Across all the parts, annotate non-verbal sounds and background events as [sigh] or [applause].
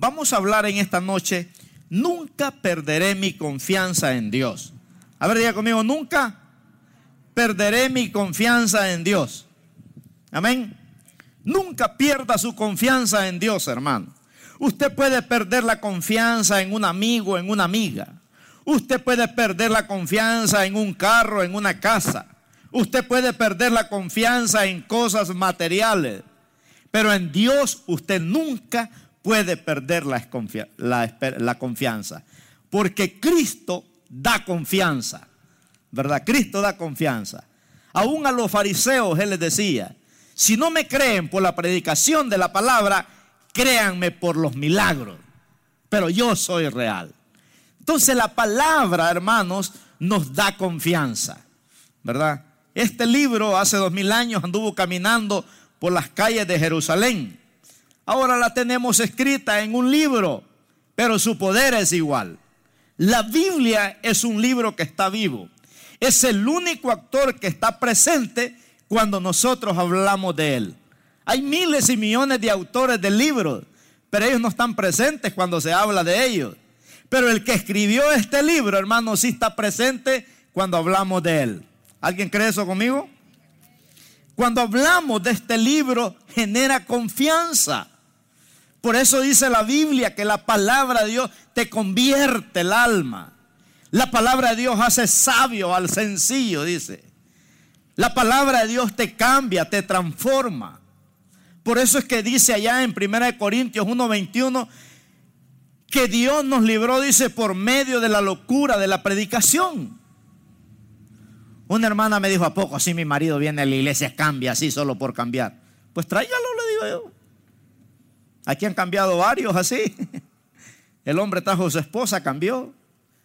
Vamos a hablar en esta noche, nunca perderé mi confianza en Dios. A ver, diga conmigo, nunca perderé mi confianza en Dios. Amén. Nunca pierda su confianza en Dios, hermano. Usted puede perder la confianza en un amigo, en una amiga. Usted puede perder la confianza en un carro, en una casa. Usted puede perder la confianza en cosas materiales. Pero en Dios usted nunca puede perder la, la, confianza. Porque Cristo da confianza. ¿Verdad? Cristo da confianza. Aún a los fariseos Él les decía, si no me creen por la predicación de la palabra, créanme por los milagros. Pero yo soy real. Entonces la palabra, hermanos, nos da confianza. ¿Verdad? Este libro hace dos mil años anduvo caminando por las calles de Jerusalén. Ahora la tenemos escrita en un libro, pero su poder es igual. La Biblia es un libro que está vivo. Es el único actor que está presente cuando nosotros hablamos de él. Hay miles y millones de autores de libros, pero ellos no están presentes cuando se habla de ellos. Pero el que escribió este libro, hermano, sí está presente cuando hablamos de él. ¿Alguien cree eso conmigo? Cuando hablamos de este libro, genera confianza. Por eso dice la Biblia que la palabra de Dios te convierte el alma. La palabra de Dios hace sabio al sencillo, dice. La palabra de Dios te cambia, te transforma. Por eso es que dice allá en 1 Corintios 1:21 que Dios nos libró, dice, por medio de la locura de la predicación. Una hermana me dijo, ¿a poco así mi marido viene a la iglesia, cambia así solo por cambiar? Pues tráigalo, le digo yo. Aquí han cambiado varios así. El hombre trajo a su esposa, cambió.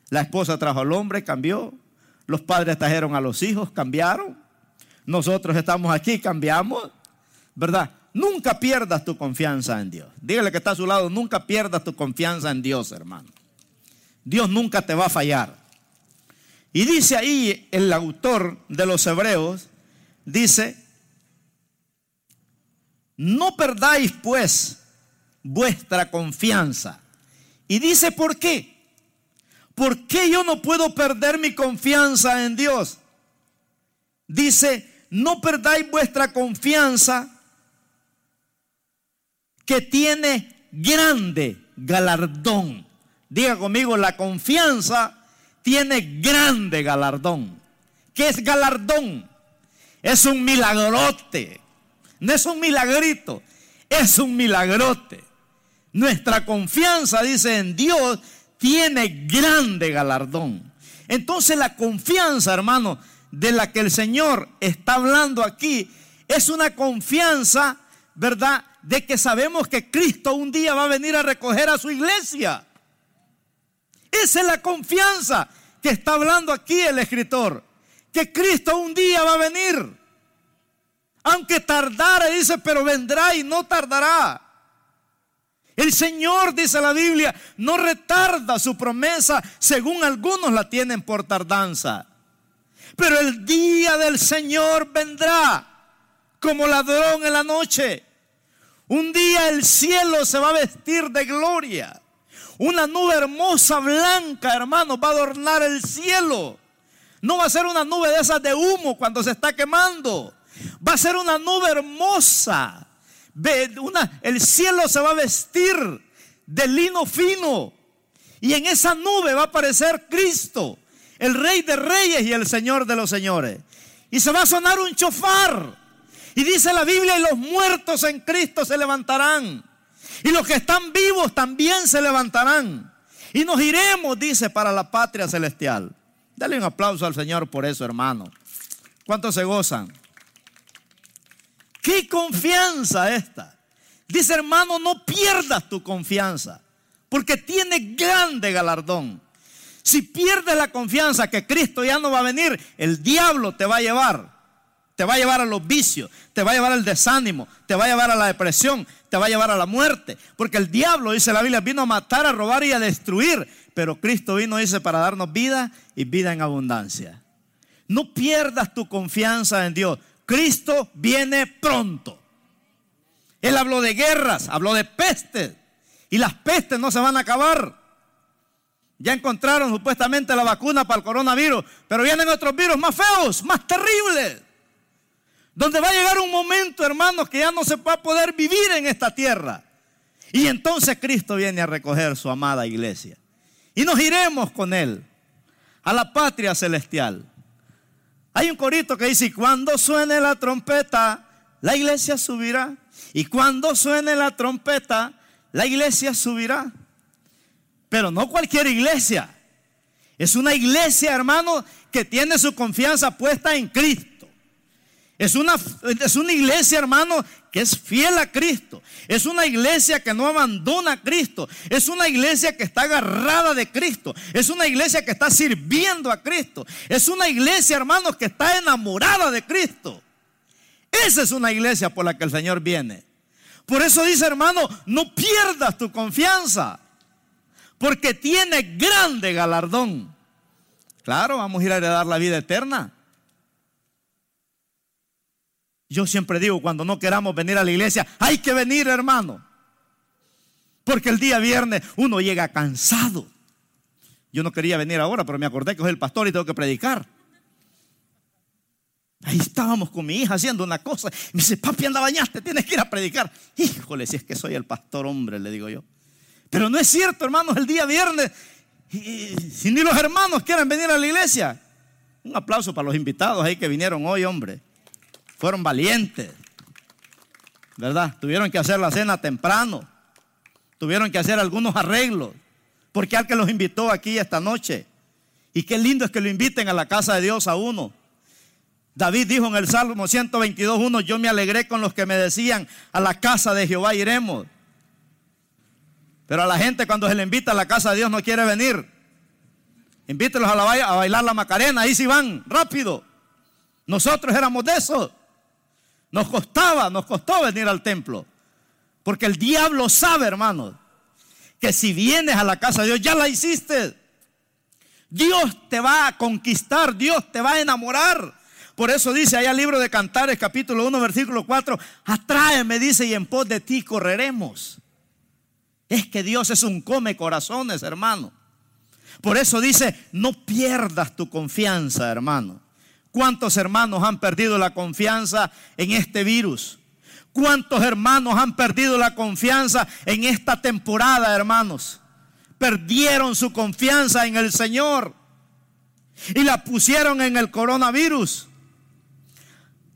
La esposa trajo al hombre, cambió. Los padres trajeron a los hijos, cambiaron. Nosotros estamos aquí, cambiamos. ¿Verdad? Nunca pierdas tu confianza en Dios. Dígale que está a su lado, nunca pierdas tu confianza en Dios, hermano. Dios nunca te va a fallar. Y dice ahí el autor de los Hebreos, dice, no perdáis pues vuestra confianza. Y dice, ¿por qué? ¿Por qué yo no puedo perder mi confianza en Dios? Dice, no perdáis vuestra confianza que tiene grande galardón. Diga conmigo, la confianza tiene grande galardón. ¿Qué es galardón? Es un milagrote. No es un milagrito, es un milagrote. Nuestra confianza, dice en Dios, tiene grande galardón. Entonces la confianza, hermano, de la que el Señor está hablando aquí, es una confianza, ¿verdad? De que sabemos que Cristo un día va a venir a recoger a su iglesia. Esa es la confianza que está hablando aquí el escritor. Que Cristo un día va a venir. Aunque tardara, dice, pero vendrá y no tardará. El Señor, dice la Biblia, no retarda su promesa, según algunos la tienen por tardanza. Pero el día del Señor vendrá como ladrón en la noche. Un día el cielo se va a vestir de gloria. Una nube hermosa, blanca, hermano, va a adornar el cielo. No va a ser una nube de esas de humo cuando se está quemando. Va a ser una nube hermosa. Una, el cielo se va a vestir de lino fino. Y en esa nube va a aparecer Cristo, el Rey de Reyes y el Señor de los Señores. Y se va a sonar un chofar. Y dice la Biblia, y los muertos en Cristo se levantarán. Y los que están vivos también se levantarán. Y nos iremos, dice, para la patria celestial. Dale un aplauso al Señor por eso, hermano. ¿Cuántos se gozan? ¡Qué confianza esta! Dice, hermano, no pierdas tu confianza, porque tiene grande galardón. Si pierdes la confianza que Cristo ya no va a venir, el diablo te va a llevar te va a llevar a los vicios, te va a llevar al desánimo, te va a llevar a la depresión, te va a llevar a la muerte. Porque el diablo, dice la Biblia, vino a matar, a robar y a destruir. Pero Cristo vino, dice, para darnos vida y vida en abundancia. No pierdas tu confianza en Dios. Cristo viene pronto. Él habló de guerras, habló de pestes Y las pestes no se van a acabar. Ya encontraron supuestamente la vacuna para el coronavirus, pero vienen otros virus más feos, más terribles. Donde va a llegar un momento, hermanos, que ya no se va a poder vivir en esta tierra. Y entonces Cristo viene a recoger su amada iglesia. Y nos iremos con Él a la patria celestial. Hay un corito que dice, cuando suene la trompeta, la iglesia subirá. Y cuando suene la trompeta, la iglesia subirá. Pero no cualquier iglesia. Es una iglesia, hermano, que tiene su confianza puesta en Cristo. Es una, es una iglesia, hermano, que es fiel a Cristo. Es una iglesia que no abandona a Cristo. Es una iglesia que está agarrada de Cristo. Es una iglesia que está sirviendo a Cristo. Es una iglesia, hermanos, que está enamorada de Cristo. Esa es una iglesia por la que el Señor viene. Por eso dice, hermano, no pierdas tu confianza. Porque tiene grande galardón. Claro, vamos a ir a heredar la vida eterna. Yo siempre digo, cuando no queramos venir a la iglesia, hay que venir, hermano. Porque el día viernes uno llega cansado. Yo no quería venir ahora, pero me acordé que es el pastor y tengo que predicar. Ahí estábamos con mi hija haciendo una cosa. Me dice, papi, anda bañaste, tienes que ir a predicar. Híjole, si es que soy el pastor hombre, le digo yo. Pero no es cierto, hermanos, el día viernes, si ni los hermanos quieren venir a la iglesia. Un aplauso para los invitados ahí que vinieron hoy, hombre fueron valientes, ¿verdad? Tuvieron que hacer la cena temprano, tuvieron que hacer algunos arreglos, porque al que los invitó aquí esta noche. Y qué lindo es que lo inviten a la casa de Dios a uno. David dijo en el Salmo 122.1, yo me alegré con los que me decían, a la casa de Jehová iremos. Pero a la gente cuando se le invita a la casa de Dios no quiere venir. Invítelos a, la, a bailar la Macarena, ahí sí van, rápido. Nosotros éramos de esos. Nos costaba, nos costó venir al templo. Porque el diablo sabe, hermanos, que si vienes a la casa de Dios, ya la hiciste. Dios te va a conquistar, Dios te va a enamorar. Por eso dice allá el libro de Cantares, capítulo 1, versículo 4, atráeme, dice, y en pos de ti correremos. Es que Dios es un come corazones, hermano. Por eso dice, no pierdas tu confianza, hermano. ¿Cuántos hermanos han perdido la confianza en este virus? ¿Cuántos hermanos han perdido la confianza en esta temporada, hermanos? Perdieron su confianza en el Señor y la pusieron en el coronavirus.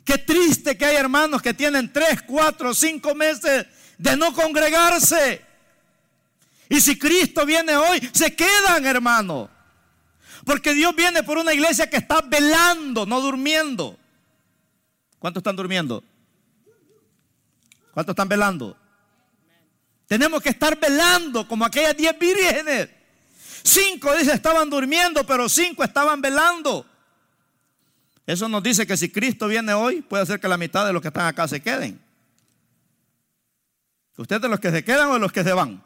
Qué triste que hay hermanos que tienen tres, cuatro, cinco meses de no congregarse. Y si Cristo viene hoy, se quedan, hermanos. Porque Dios viene por una iglesia que está velando, no durmiendo. ¿Cuántos están durmiendo? ¿Cuántos están velando? Tenemos que estar velando como aquellas diez vírgenes. Cinco dice estaban durmiendo, pero cinco estaban velando. Eso nos dice que si Cristo viene hoy, puede ser que la mitad de los que están acá se queden. ¿Ustedes de los que se quedan o de los que se van?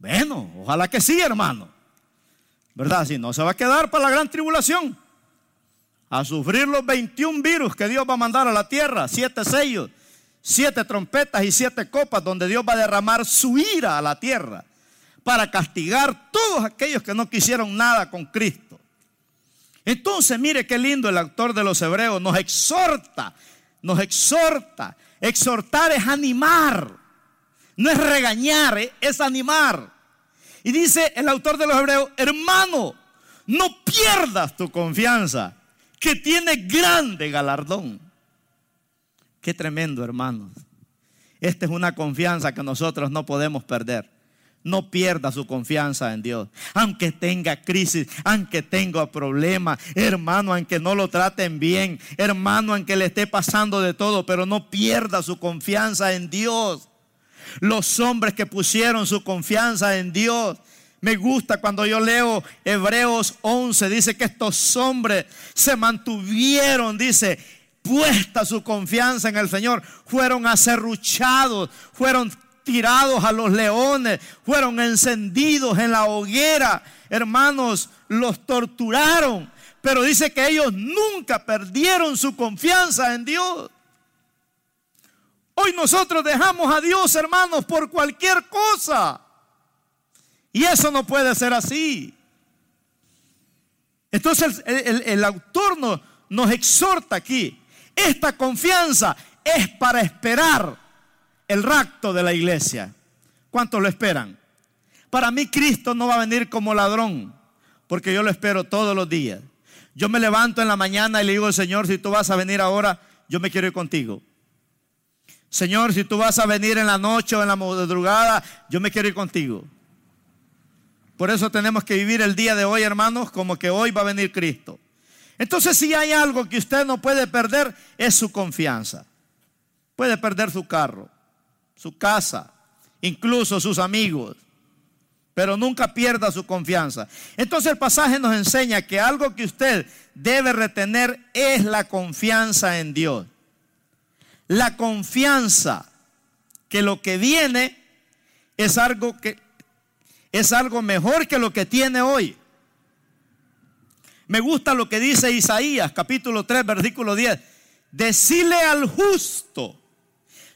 Bueno, ojalá que sí, hermano. ¿Verdad? Si no, se va a quedar para la gran tribulación. A sufrir los 21 virus que Dios va a mandar a la tierra, siete sellos, siete trompetas y siete copas, donde Dios va a derramar su ira a la tierra para castigar todos aquellos que no quisieron nada con Cristo. Entonces, mire qué lindo el autor de los Hebreos nos exhorta, nos exhorta. Exhortar es animar, no es regañar, es animar. Y dice el autor de los Hebreos, hermano, no pierdas tu confianza, que tiene grande galardón. Qué tremendo, hermanos. Esta es una confianza que nosotros no podemos perder. No pierda su confianza en Dios. Aunque tenga crisis, aunque tenga problemas, hermano, aunque no lo traten bien, hermano, aunque le esté pasando de todo, pero no pierda su confianza en Dios. Los hombres que pusieron su confianza en Dios. Me gusta cuando yo leo Hebreos 11, dice que estos hombres se mantuvieron, dice, puesta su confianza en el Señor. Fueron acerruchados, fueron tirados a los leones, fueron encendidos en la hoguera. Hermanos, los torturaron. Pero dice que ellos nunca perdieron su confianza en Dios. Hoy nosotros dejamos a Dios, hermanos, por cualquier cosa. Y eso no puede ser así. Entonces el, autor nos, nos exhorta aquí. Esta confianza es para esperar el rapto de la iglesia. ¿Cuántos lo esperan? Para mí Cristo no va a venir como ladrón, porque yo lo espero todos los días. Yo me levanto en la mañana y le digo Señor, si tú vas a venir ahora, yo me quiero ir contigo. Señor, si tú vas a venir en la noche o en la madrugada, yo me quiero ir contigo. Por eso tenemos que vivir el día de hoy, hermanos, como que hoy va a venir Cristo. Entonces, si hay algo que usted no puede perder, es su confianza. Puede perder su carro, su casa, incluso sus amigos, pero nunca pierda su confianza. Entonces el pasaje nos enseña que algo que usted debe retener es la confianza en Dios. La confianza que lo que viene es algo que es algo mejor que lo que tiene hoy. Me gusta lo que dice Isaías, capítulo 3, versículo 10. Decile al justo.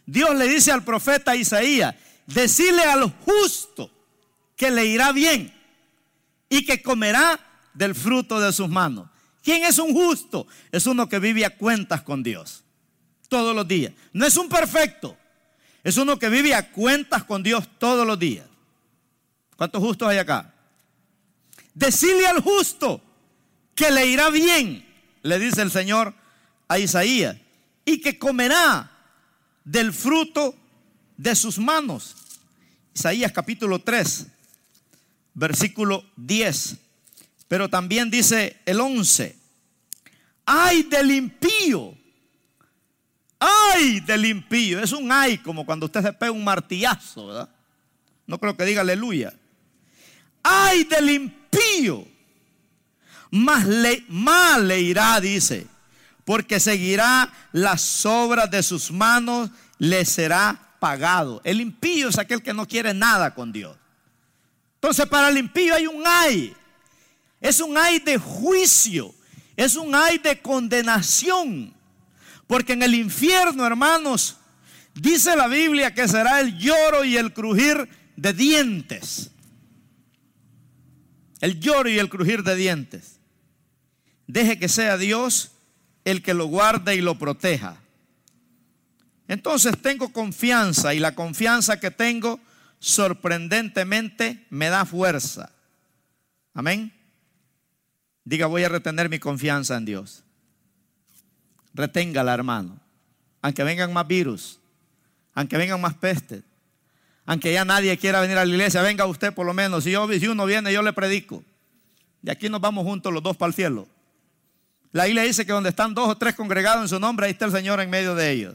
Dios le dice al profeta Isaías, decile al justo que le irá bien y que comerá del fruto de sus manos. ¿Quién es un justo? Es uno que vive a cuentas con Dios todos los días. No es un perfecto, es uno que vive a cuentas con Dios todos los días. ¿Cuántos justos hay acá? Decirle al justo que le irá bien, le dice el Señor a Isaías, y que comerá del fruto de sus manos. Isaías capítulo 3, versículo 10. Pero también dice el 11, ay del impío, ay del impío. Es un ay como cuando usted se pega un martillazo, ¿verdad? No creo que diga aleluya ay del impío, más le, mal le irá, dice, porque seguirá las obras de sus manos, le será pagado. El impío es aquel que no quiere nada con Dios. Entonces para el impío hay un ay. Es un ay de juicio. Es un ay de condenación. Porque en el infierno, hermanos, dice la Biblia que será el lloro y el crujir de dientes el lloro y el crujir de dientes. Deje que sea Dios el que lo guarde y lo proteja. Entonces tengo confianza y la confianza que tengo sorprendentemente me da fuerza. Amén. Diga, voy a retener mi confianza en Dios. Reténgala, hermano. Aunque vengan más virus, aunque vengan más pestes, aunque ya nadie quiera venir a la iglesia, venga usted por lo menos. Si, yo, si uno viene, yo le predico. Y aquí nos vamos juntos los dos para el cielo. La Biblia dice que donde están dos o tres congregados en su nombre, ahí está el Señor en medio de ellos.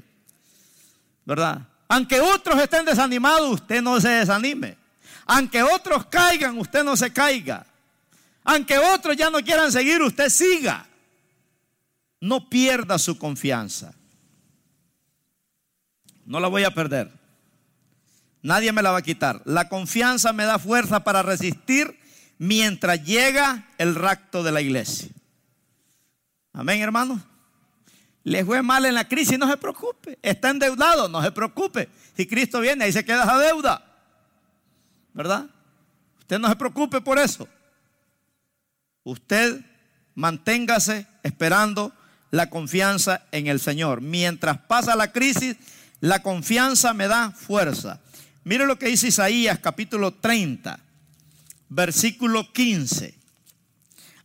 ¿Verdad? Aunque otros estén desanimados, usted no se desanime. Aunque otros caigan, usted no se caiga. Aunque otros ya no quieran seguir, usted siga. No pierda su confianza. No la voy a perder. Nadie me la va a quitar. La confianza me da fuerza para resistir mientras llega el rapto de la iglesia. Amén, hermano. Le fue mal en la crisis, no se preocupe. Está endeudado, no se preocupe. Si Cristo viene, ahí se queda esa deuda. ¿Verdad? Usted no se preocupe por eso. Usted manténgase esperando la confianza en el Señor. Mientras pasa la crisis, la confianza me da fuerza. Mire lo que dice Isaías capítulo 30, versículo 15.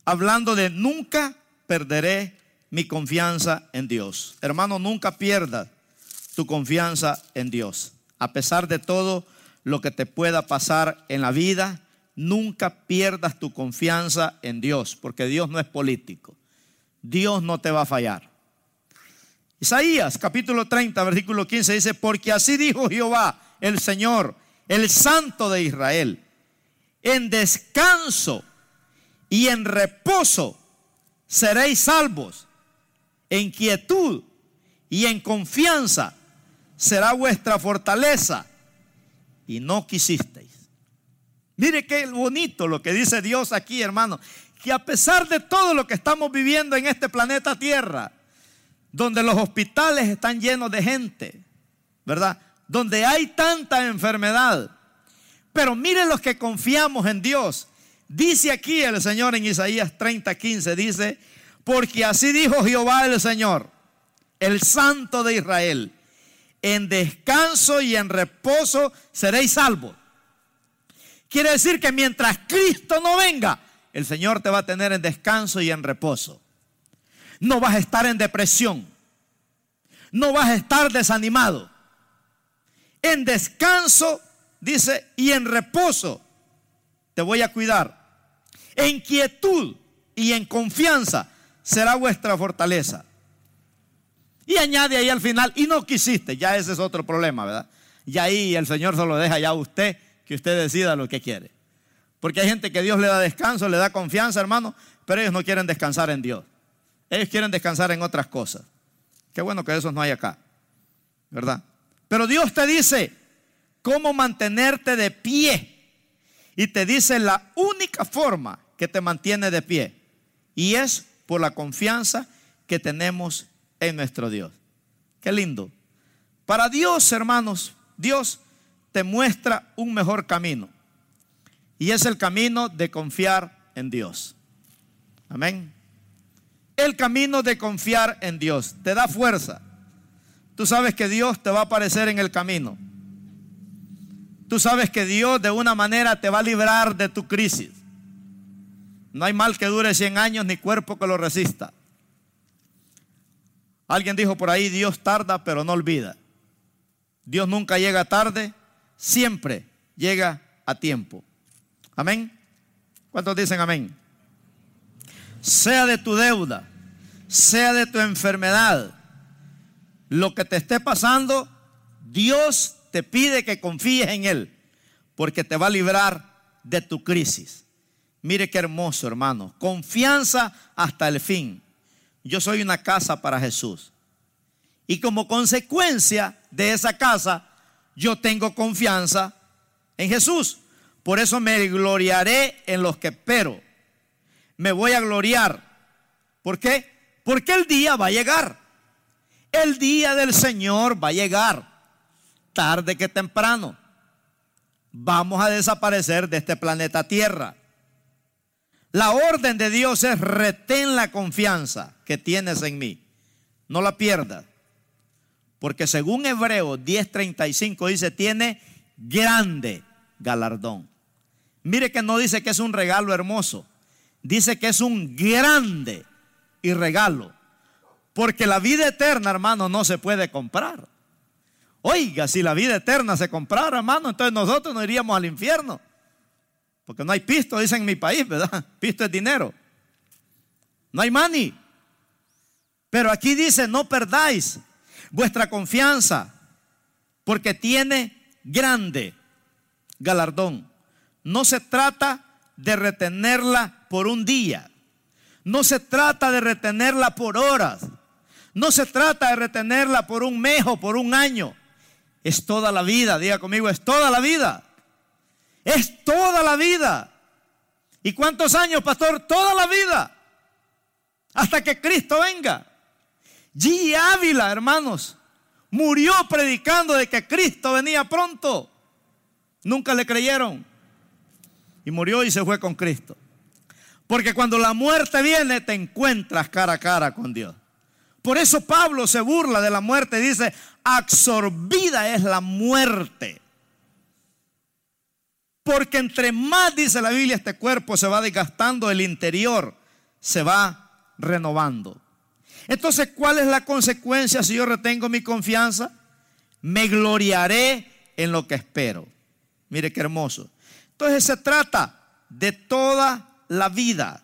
Hablando de nunca perderé mi confianza en Dios. Hermano, nunca pierdas tu confianza en Dios. A pesar de todo lo que te pueda pasar en la vida, nunca pierdas tu confianza en Dios, porque Dios no es político. Dios no te va a fallar. Isaías capítulo 30, versículo 15 dice, porque así dijo Jehová, el Señor, el Santo de Israel. En descanso y en reposo seréis salvos. En quietud y en confianza será vuestra fortaleza. Y no quisisteis. Mire qué bonito lo que dice Dios aquí, hermano. Que a pesar de todo lo que estamos viviendo en este planeta Tierra, donde los hospitales están llenos de gente, ¿verdad? Donde hay tanta enfermedad. Pero miren los que confiamos en Dios. Dice aquí el Señor en Isaías 30, 15, dice, porque así dijo Jehová el Señor, el Santo de Israel, en descanso y en reposo seréis salvos. Quiere decir que mientras Cristo no venga, el Señor te va a tener en descanso y en reposo. No vas a estar en depresión. No vas a estar desanimado. En descanso, dice, y en reposo te voy a cuidar. En quietud y en confianza será vuestra fortaleza. Y añade ahí al final, y no quisiste, ya ese es otro problema, ¿verdad? Y ahí el Señor se lo deja ya a usted, que usted decida lo que quiere. Porque hay gente que Dios le da descanso, le da confianza, hermano, pero ellos no quieren descansar en Dios. Ellos quieren descansar en otras cosas. Qué bueno que esos no hay acá, ¿verdad? Pero Dios te dice cómo mantenerte de pie. Y te dice la única forma que te mantiene de pie. Y es por la confianza que tenemos en nuestro Dios. Qué lindo. Para Dios, hermanos, Dios te muestra un mejor camino. Y es el camino de confiar en Dios. Amén. El camino de confiar en Dios te da fuerza. Tú sabes que Dios te va a aparecer en el camino. Tú sabes que Dios de una manera te va a librar de tu crisis. No hay mal que dure 100 años ni cuerpo que lo resista. Alguien dijo por ahí, Dios tarda pero no olvida. Dios nunca llega tarde, siempre llega a tiempo. Amén. ¿Cuántos dicen amén? Sea de tu deuda, sea de tu enfermedad, lo que te esté pasando, Dios te pide que confíes en Él, porque te va a librar de tu crisis. Mire qué hermoso, hermano. Confianza hasta el fin. Yo soy una casa para Jesús. Y como consecuencia de esa casa, yo tengo confianza en Jesús. Por eso me gloriaré en los que espero. Me voy a gloriar. ¿Por qué? Porque el día va a llegar. El día del Señor va a llegar. Tarde que temprano. Vamos a desaparecer de este planeta Tierra. La orden de Dios es retén la confianza que tienes en mí. No la pierdas. Porque según Hebreo 10:35 dice, tiene grande galardón. Mire que no dice que es un regalo hermoso. Dice que es un grande y regalo. Porque la vida eterna, hermano, no se puede comprar. Oiga, si la vida eterna se comprara, hermano, entonces nosotros nos iríamos al infierno. Porque no hay pisto, dicen en mi país, ¿verdad? [laughs] Pisto es dinero. No hay money. Pero aquí dice, no perdáis vuestra confianza, porque tiene grande galardón. No se trata de retenerla por un día. No se trata de retenerla por horas. No se trata de retenerla por un mes o por un año. Es toda la vida, diga conmigo, es toda la vida. Es toda la vida. ¿Y cuántos años, pastor? Toda la vida. Hasta que Cristo venga. G. Ávila, hermanos, murió predicando de que Cristo venía pronto. Nunca le creyeron. Y murió y se fue con Cristo. Porque cuando la muerte viene, te encuentras cara a cara con Dios. Por eso Pablo se burla de la muerte y dice, absorbida es la muerte. Porque entre más, dice la Biblia, este cuerpo se va desgastando, el interior se va renovando. Entonces, ¿cuál es la consecuencia si yo retengo mi confianza? Me gloriaré en lo que espero. Mire qué hermoso. Entonces se trata de toda la vida.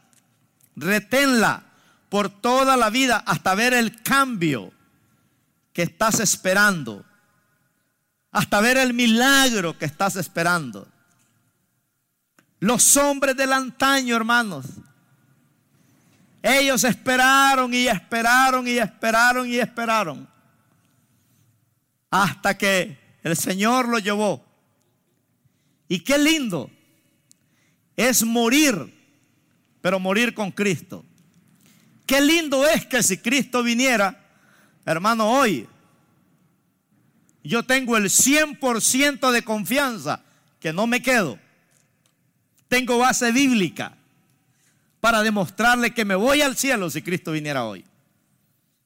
Reténla por toda la vida hasta ver el cambio que estás esperando. Hasta ver el milagro que estás esperando. Los hombres del antaño, hermanos. Ellos esperaron y esperaron y esperaron y esperaron. Hasta que el Señor lo llevó. Y qué lindo es morir, pero morir con Cristo. Qué lindo es que si Cristo viniera, hermano, hoy, yo tengo el 100% de confianza que no me quedo. Tengo base bíblica para demostrarle que me voy al cielo si Cristo viniera hoy.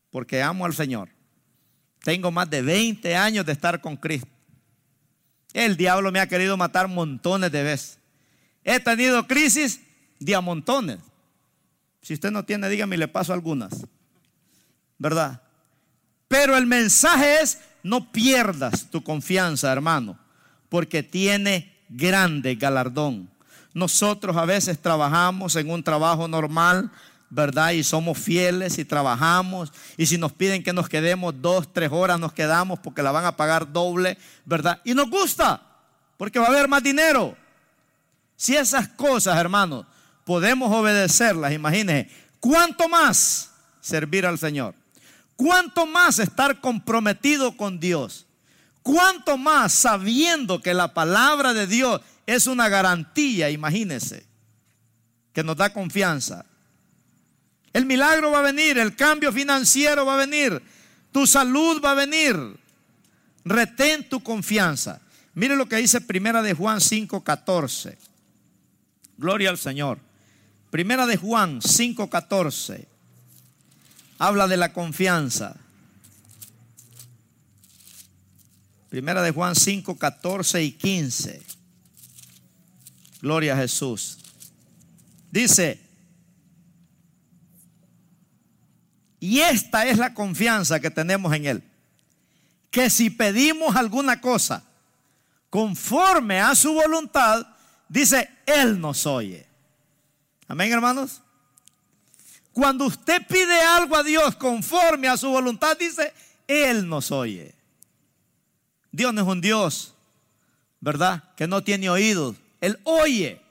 Porque amo al Señor. Tengo más de 20 años de estar con Cristo. El diablo me ha querido matar montones de veces. He tenido crisis de a montones. Si usted no tiene, dígame, le paso algunas. ¿Verdad? Pero el mensaje es, no pierdas tu confianza, hermano, porque tiene grande galardón. Nosotros a veces trabajamos en un trabajo normal, ¿verdad? Y somos fieles y trabajamos. Y si nos piden que nos quedemos dos, tres horas, nos quedamos porque la van a pagar doble, ¿verdad? Y nos gusta, porque va a haber más dinero. Si esas cosas, hermanos, podemos obedecerlas, imagínense, ¿cuánto más servir al Señor? ¿Cuánto más estar comprometido con Dios? ¿Cuánto más sabiendo que la palabra de Dios es una garantía, imagínense, que nos da confianza? El milagro va a venir, el cambio financiero va a venir, tu salud va a venir. Retén tu confianza. Mire lo que dice Primera de Juan 5:14. Gloria al Señor. Primera de Juan 5:14 habla de la confianza. Primera de Juan 5, 14 y 15. Gloria a Jesús. Dice, y esta es la confianza que tenemos en Él. Que si pedimos alguna cosa conforme a su voluntad, dice, Él nos oye. Amén, hermanos. Cuando usted pide algo a Dios conforme a su voluntad, dice, Él nos oye. Dios no es un Dios, ¿verdad? Que no tiene oídos. Él oye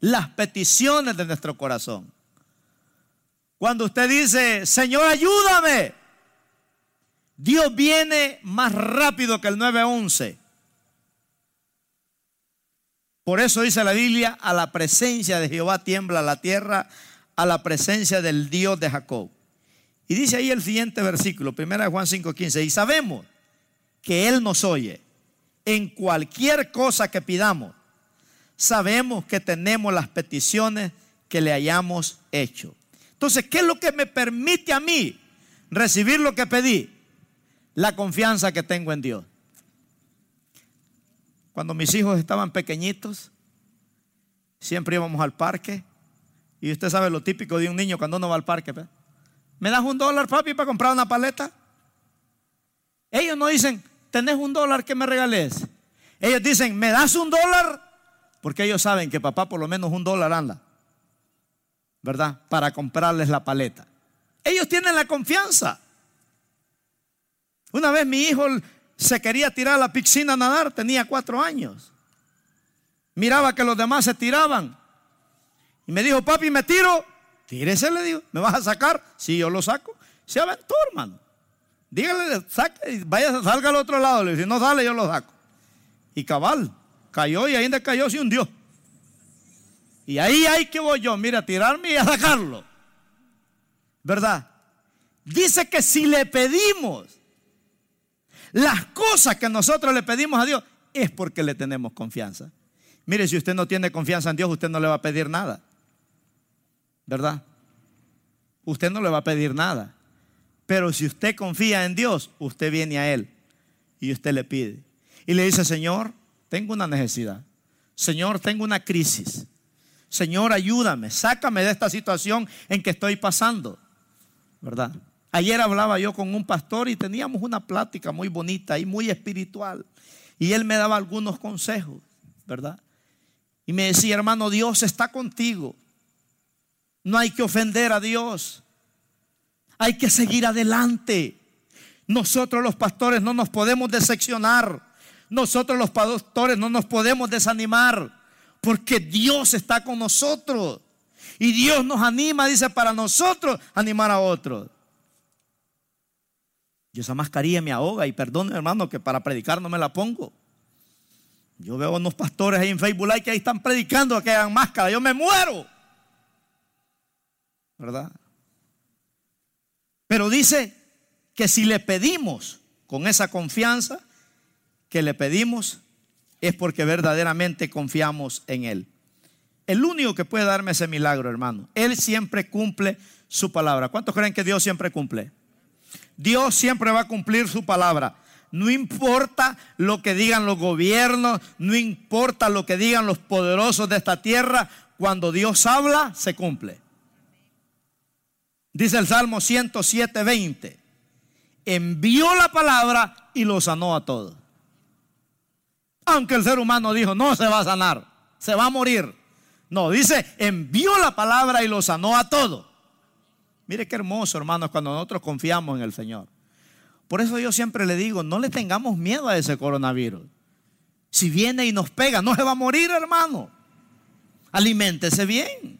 las peticiones de nuestro corazón. Cuando usted dice, Señor, ayúdame, Dios viene más rápido que el 911. Por eso dice la Biblia, a la presencia de Jehová tiembla la tierra a la presencia del Dios de Jacob. Y dice ahí el siguiente versículo, 1 Juan 5:15, y sabemos que Él nos oye en cualquier cosa que pidamos. Sabemos que tenemos las peticiones que le hayamos hecho. Entonces, ¿qué es lo que me permite a mí recibir lo que pedí? La confianza que tengo en Dios. Cuando mis hijos estaban pequeñitos, siempre íbamos al parque y usted sabe lo típico de un niño cuando uno va al parque. ¿Me das un dólar, papi, para comprar una paleta? Ellos no dicen, tenés un dólar que me regales. Ellos dicen, ¿me das un dólar? Porque ellos saben que papá por lo menos un dólar anda. ¿Verdad? Para comprarles la paleta. Ellos tienen la confianza. Una vez mi hijo se quería tirar a la piscina a nadar, tenía cuatro años. Miraba que los demás se tiraban y me dijo, papi, me tiro. Tírese, le digo. ¿Me vas a sacar? Sí, yo lo saco. Se aventó, hermano. Dígale, saque, vaya, salga al otro lado. Le dice, no sale, yo lo saco. Y cabal, cayó y ahí donde cayó se hundió. Y ahí hay que voy yo, mira, tirarme y a sacarlo. ¿Verdad? Dice que si le pedimos las cosas que nosotros le pedimos a Dios, es porque le tenemos confianza. Mire, si usted no tiene confianza en Dios, usted no le va a pedir nada. ¿verdad? Usted no le va a pedir nada. Pero si usted confía en Dios, usted viene a Él y usted le pide. Y le dice, Señor, tengo una necesidad. Señor, tengo una crisis. Señor, ayúdame, sácame de esta situación en que estoy pasando. ¿Verdad? Ayer hablaba yo con un pastor y teníamos una plática muy bonita y muy espiritual. Y él me daba algunos consejos, ¿verdad? Y me decía, hermano, Dios está contigo. No hay que ofender a Dios. Hay que seguir adelante. Nosotros los pastores no nos podemos decepcionar. Nosotros los pastores no nos podemos desanimar. Porque Dios está con nosotros. Y Dios nos anima, dice, para nosotros animar a otros. Yo esa mascarilla me ahoga y perdón hermano que para predicar no me la pongo. Yo veo a unos pastores ahí en Facebook que ahí están predicando que hagan máscara. Yo me muero. ¿verdad? Pero dice que si le pedimos con esa confianza, que le pedimos es porque verdaderamente confiamos en Él. El único que puede darme ese milagro, hermano. Él siempre cumple su palabra. ¿Cuántos creen que Dios siempre cumple? Dios siempre va a cumplir su palabra. No importa lo que digan los gobiernos, no importa lo que digan los poderosos de esta tierra, cuando Dios habla, se cumple. Dice el Salmo 107, 20. Envió la palabra y lo sanó a todos. Aunque el ser humano dijo, no se va a sanar, se va a morir. No, dice, envió la palabra y lo sanó a todo. Mire qué hermoso, hermanos, cuando nosotros confiamos en el Señor. Por eso yo siempre le digo, no le tengamos miedo a ese coronavirus. Si viene y nos pega, no se va a morir, hermano. Aliméntese bien.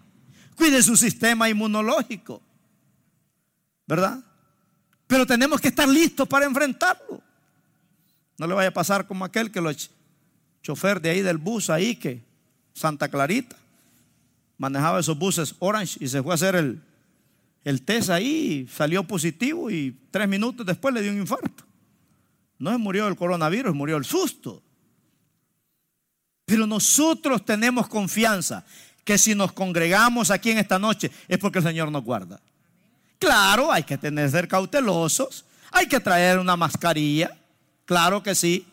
Cuide su sistema inmunológico. ¿Verdad? Pero tenemos que estar listos para enfrentarlo. No le vaya a pasar como aquel que lo chofer de ahí del bus ahí que Santa Clarita manejaba esos buses Orange y se fue a hacer el, el test ahí, salió positivo y tres minutos después le dio un infarto. No se murió el coronavirus, murió el susto. Pero nosotros tenemos confianza que si nos congregamos aquí en esta noche es porque el Señor nos guarda. Claro, hay que tener ser cautelosos, hay que traer una mascarilla, claro que sí.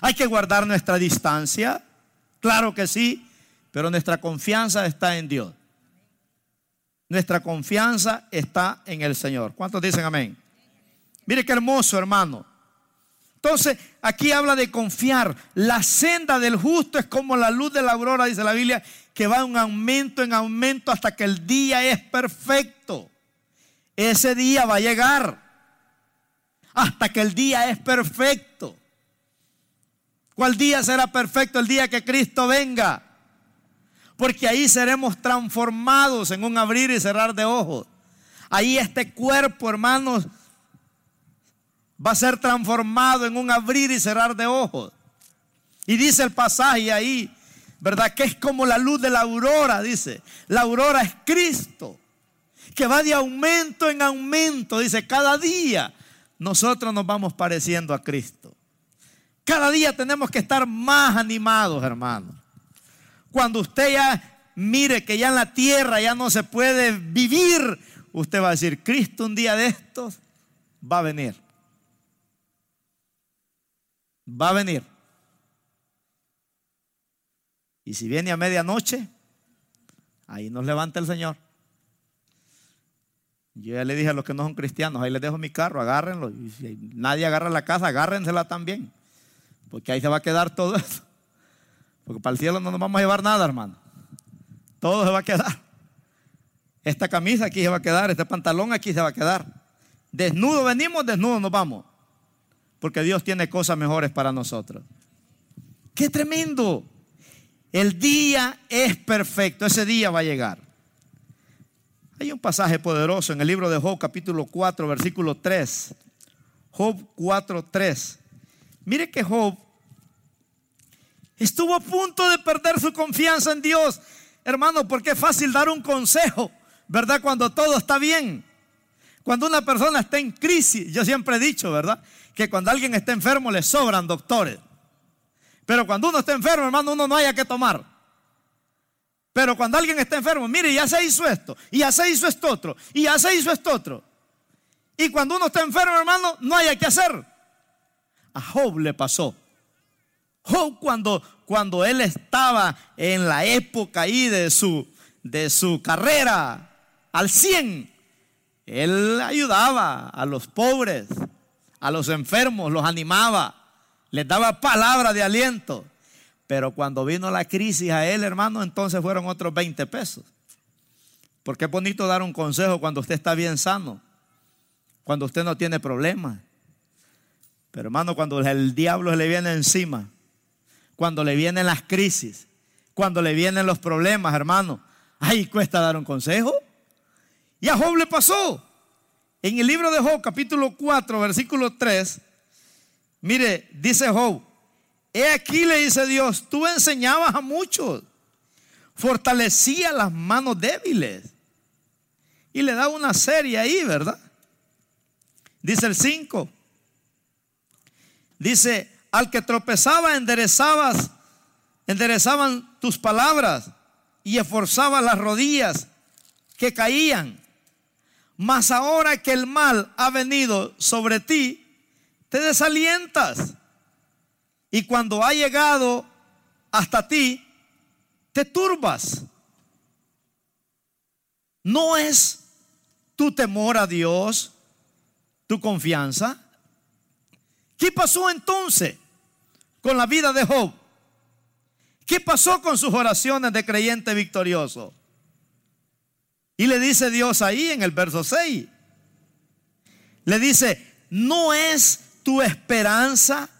Hay que guardar nuestra distancia, claro que sí, pero nuestra confianza está en Dios. Nuestra confianza está en el Señor. ¿Cuántos dicen amén? Mire qué hermoso, hermano. Entonces, aquí habla de confiar. La senda del justo es como la luz de la aurora, dice la Biblia, que va un aumento en aumento hasta que el día es perfecto. Ese día va a llegar. Hasta que el día es perfecto. ¿Cuál día será perfecto? El día que Cristo venga porque ahí seremos transformados en un abrir y cerrar de ojos. Ahí este cuerpo, hermanos, va a ser transformado en un abrir y cerrar de ojos. Y dice el pasaje ahí, ¿verdad? Que es como la luz de la aurora, dice. La aurora es Cristo, que va de aumento en aumento, dice, cada día nosotros nos vamos pareciendo a Cristo. Cada día tenemos que estar más animados, hermanos. Cuando usted ya mire que ya en la tierra ya no se puede vivir, usted va a decir, Cristo un día de estos va a venir. Va a venir. Y si viene a medianoche, ahí nos levanta el Señor. Yo ya le dije a los que no son cristianos, ahí les dejo mi carro, agárrenlo. Y si nadie agarra la casa, agárrensela también. Porque ahí se va a quedar todo eso. Porque para el cielo no nos vamos a llevar nada, hermano. Todo se va a quedar. Esta camisa aquí se va a quedar, este pantalón aquí se va a quedar. Desnudo venimos, desnudo nos vamos. Porque Dios tiene cosas mejores para nosotros. ¡Qué tremendo! El día es perfecto, ese día va a llegar. Hay un pasaje poderoso en el libro de Job, capítulo 4, versículo 3. Job 4, 3. Mire que Job Estuvo a punto de perder su confianza en Dios. Hermano, porque es fácil dar un consejo, ¿verdad? Cuando todo está bien. Cuando una persona está en crisis, yo siempre he dicho, ¿verdad? Que cuando alguien está enfermo le sobran doctores. Pero cuando uno está enfermo, hermano, uno no haya que tomar. Pero cuando alguien está enfermo, mire, ya se hizo esto, y ya se hizo esto otro, y ya se hizo esto otro. Y cuando uno está enfermo, hermano, no haya que hacer. A Job le pasó. Job cuando, cuando él estaba en la época ahí de su, de su carrera al 100, él ayudaba a los pobres, a los enfermos, los animaba, les daba palabra de aliento. Pero cuando vino la crisis a él, hermano, entonces fueron otros 20 pesos. Porque es bonito dar un consejo cuando usted está bien sano, cuando usted no tiene problemas. Pero hermano, cuando el diablo le viene encima, cuando le vienen las crisis, cuando le vienen los problemas, hermano. Ahí cuesta dar un consejo. Y a Job le pasó. En el libro de Job, capítulo 4, versículo 3, mire, dice Job, he aquí le dice Dios, tú enseñabas a muchos, fortalecía las manos débiles. Y le da una serie ahí, ¿verdad? Dice el 5. Dice, al que tropezaba enderezabas, enderezaban tus palabras y esforzabas las rodillas que caían. Mas ahora que el mal ha venido sobre ti, te desalientas. Y cuando ha llegado hasta ti, te turbas. ¿No es tu temor a Dios tu confianza? ¿Qué pasó entonces con la vida de Job? ¿Qué pasó con sus oraciones de creyente victorioso? Y le dice Dios ahí en el verso 6. Le dice, no es tu esperanza,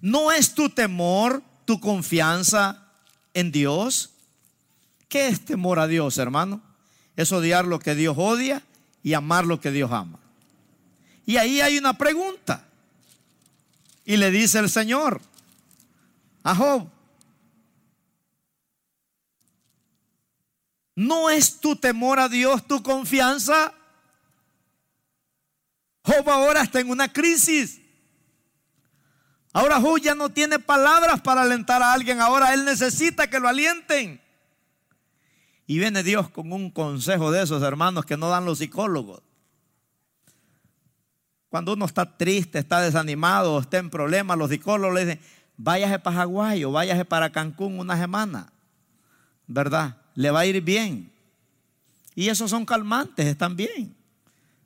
no es tu temor, tu confianza en Dios. ¿Qué es temor a Dios, hermano? Es odiar lo que Dios odia y amar lo que Dios ama. Y ahí hay una pregunta. Y le dice el Señor a Job, ¿no es tu temor a Dios tu confianza? Job ahora está en una crisis. Ahora Job ya no tiene palabras para alentar a alguien. Ahora él necesita que lo alienten. Y viene Dios con un consejo de esos hermanos que no dan los psicólogos. Cuando uno está triste, está desanimado, está en problemas, los psicólogos le dicen, váyase para Hawái o váyase para Cancún una semana. ¿Verdad? Le va a ir bien. Y esos son calmantes, están bien.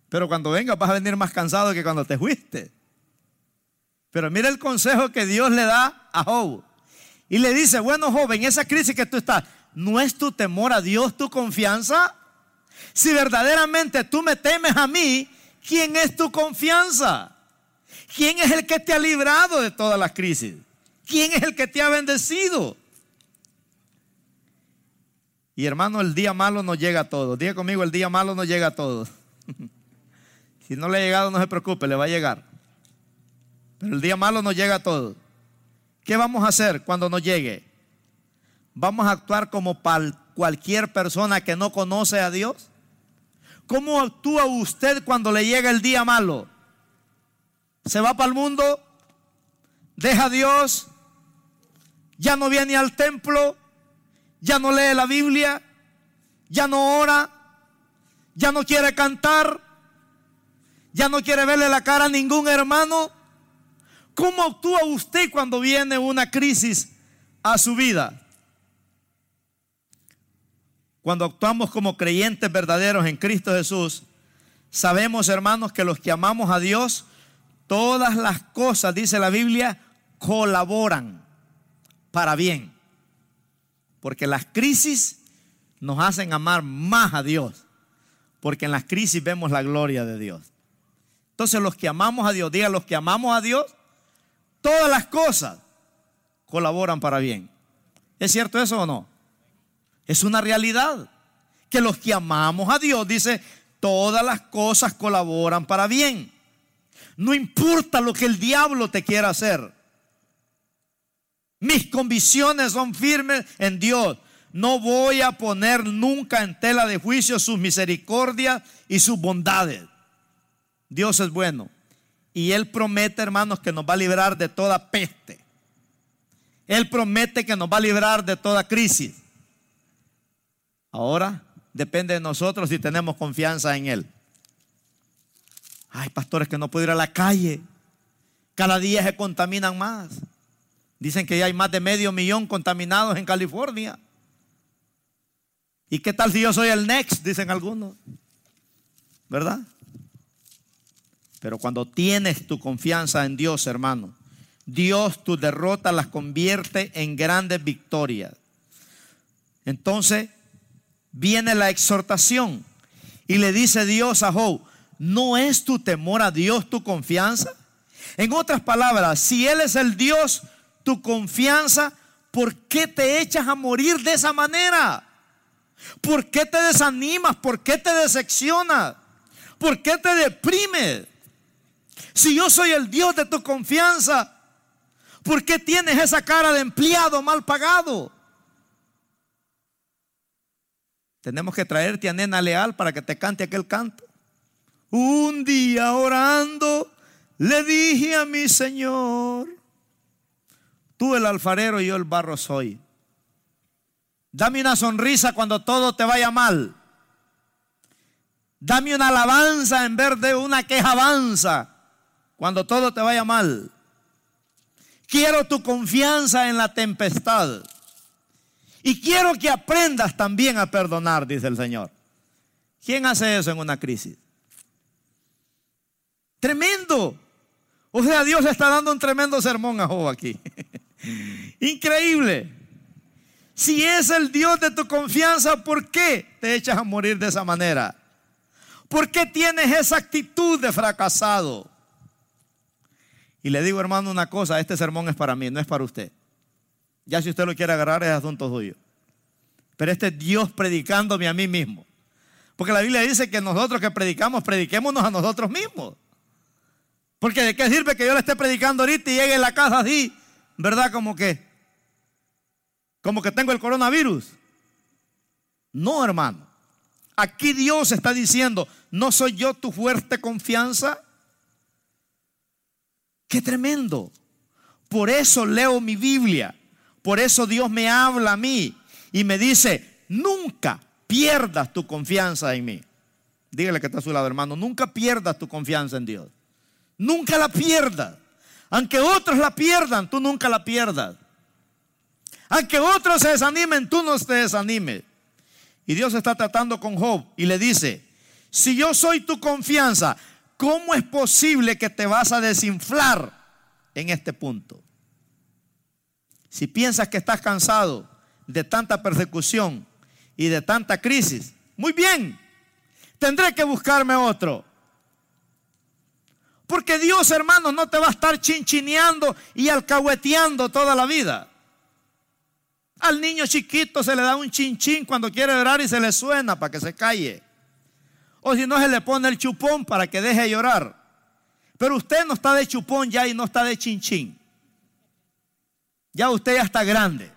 Pero cuando venga vas a venir más cansado que cuando te fuiste. Pero mira el consejo que Dios le da a Job. Y le dice, bueno joven, esa crisis que tú estás, ¿no es tu temor a Dios tu confianza? Si verdaderamente tú me temes a mí, ¿quién es tu confianza? ¿Quién es el que te ha librado de todas las crisis? ¿Quién es el que te ha bendecido? Y hermano, el día malo no llega a todos. Diga conmigo, el día malo no llega a todos. [laughs] si no le ha llegado, no se preocupe, le va a llegar. Pero el día malo no llega a todos. ¿Qué vamos a hacer cuando nos llegue? ¿Vamos a actuar como cualquier persona que no conoce a Dios? ¿Cómo actúa usted cuando le llega el día malo? ¿Se va para el mundo? ¿Deja a Dios? ¿Ya no viene al templo? ¿Ya no lee la Biblia? ¿Ya no ora? ¿Ya no quiere cantar? ¿Ya no quiere verle la cara a ningún hermano? ¿Cómo actúa usted cuando viene una crisis a su vida? Cuando actuamos como creyentes verdaderos en Cristo Jesús, sabemos, hermanos, que los que amamos a Dios, todas las cosas, dice la Biblia, colaboran para bien. Porque las crisis nos hacen amar más a Dios. Porque en las crisis vemos la gloria de Dios. Entonces los que amamos a Dios, digan los que amamos a Dios, todas las cosas colaboran para bien. ¿Es cierto eso o no? Es una realidad. Que los que amamos a Dios, dice, todas las cosas colaboran para bien. No importa lo que el diablo te quiera hacer. Mis convicciones son firmes en Dios. No voy a poner nunca en tela de juicio sus misericordias y sus bondades. Dios es bueno. Y Él promete, hermanos, que nos va a librar de toda peste. Él promete que nos va a librar de toda crisis. Ahora depende de nosotros si tenemos confianza en Él. Hay pastores que no pueden ir a la calle. Cada día se contaminan más. Dicen que ya hay más de medio millón contaminados en California. ¿Y qué tal si yo soy el next? Dicen algunos. ¿Verdad? Pero cuando tienes tu confianza en Dios, hermano, Dios tus derrotas las convierte en grandes victorias. Entonces viene la exhortación y le dice Dios a Job, ¿no es tu temor a Dios tu confianza? En otras palabras, si Él es el Dios, tu confianza, ¿por qué te echas a morir de esa manera? ¿Por qué te desanimas? ¿Por qué te decepcionas? ¿Por qué te deprimes? Si yo soy el Dios de tu confianza, ¿por qué tienes esa cara de empleado mal pagado? Tenemos que traerte a Nena Leal para que te cante aquel canto. Un día orando le dije a mi Señor, tú el alfarero y yo el barro soy. Dame una sonrisa cuando todo te vaya mal. Dame una alabanza en vez de una queja avanza cuando todo te vaya mal. Quiero tu confianza en la tempestad. Y quiero que aprendas también a perdonar, dice el Señor. ¿Quién hace eso en una crisis? Tremendo. O sea, Dios está dando un tremendo sermón a Job aquí. [laughs] Increíble. Si es el Dios de tu confianza, ¿por qué te echas a morir de esa manera? ¿Por qué tienes esa actitud de fracasado? Y le digo, hermano, una cosa, este sermón es para mí, no es para usted. Ya si usted lo quiere agarrar es asunto suyo. Pero este es Dios predicándome a mí mismo. Porque la Biblia dice que nosotros que predicamos, prediquémonos a nosotros mismos. Porque de qué sirve que yo le esté predicando ahorita y llegue a la casa así, ¿verdad? Como que, como que tengo el coronavirus. No, hermano. Aquí Dios está diciendo, ¿no soy yo tu fuerte confianza? Qué tremendo. Por eso leo mi Biblia. Por eso Dios me habla a mí y me dice, nunca pierdas tu confianza en mí. Dígale que está a su lado, hermano, nunca pierdas tu confianza en Dios. Nunca la pierdas. Aunque otros la pierdan, tú nunca la pierdas. Aunque otros se desanimen, tú no te desanimes. Y Dios está tratando con Job y le dice, si yo soy tu confianza, ¿cómo es posible que te vas a desinflar en este punto? Si piensas que estás cansado de tanta persecución y de tanta crisis, muy bien, tendré que buscarme otro. Porque Dios, hermano, no te va a estar chinchineando y alcahueteando toda la vida. Al niño chiquito se le da un chinchín cuando quiere llorar y se le suena para que se calle. O si no, se le pone el chupón para que deje de llorar. Pero usted no está de chupón ya y no está de chinchín. Ya usted ya está grande.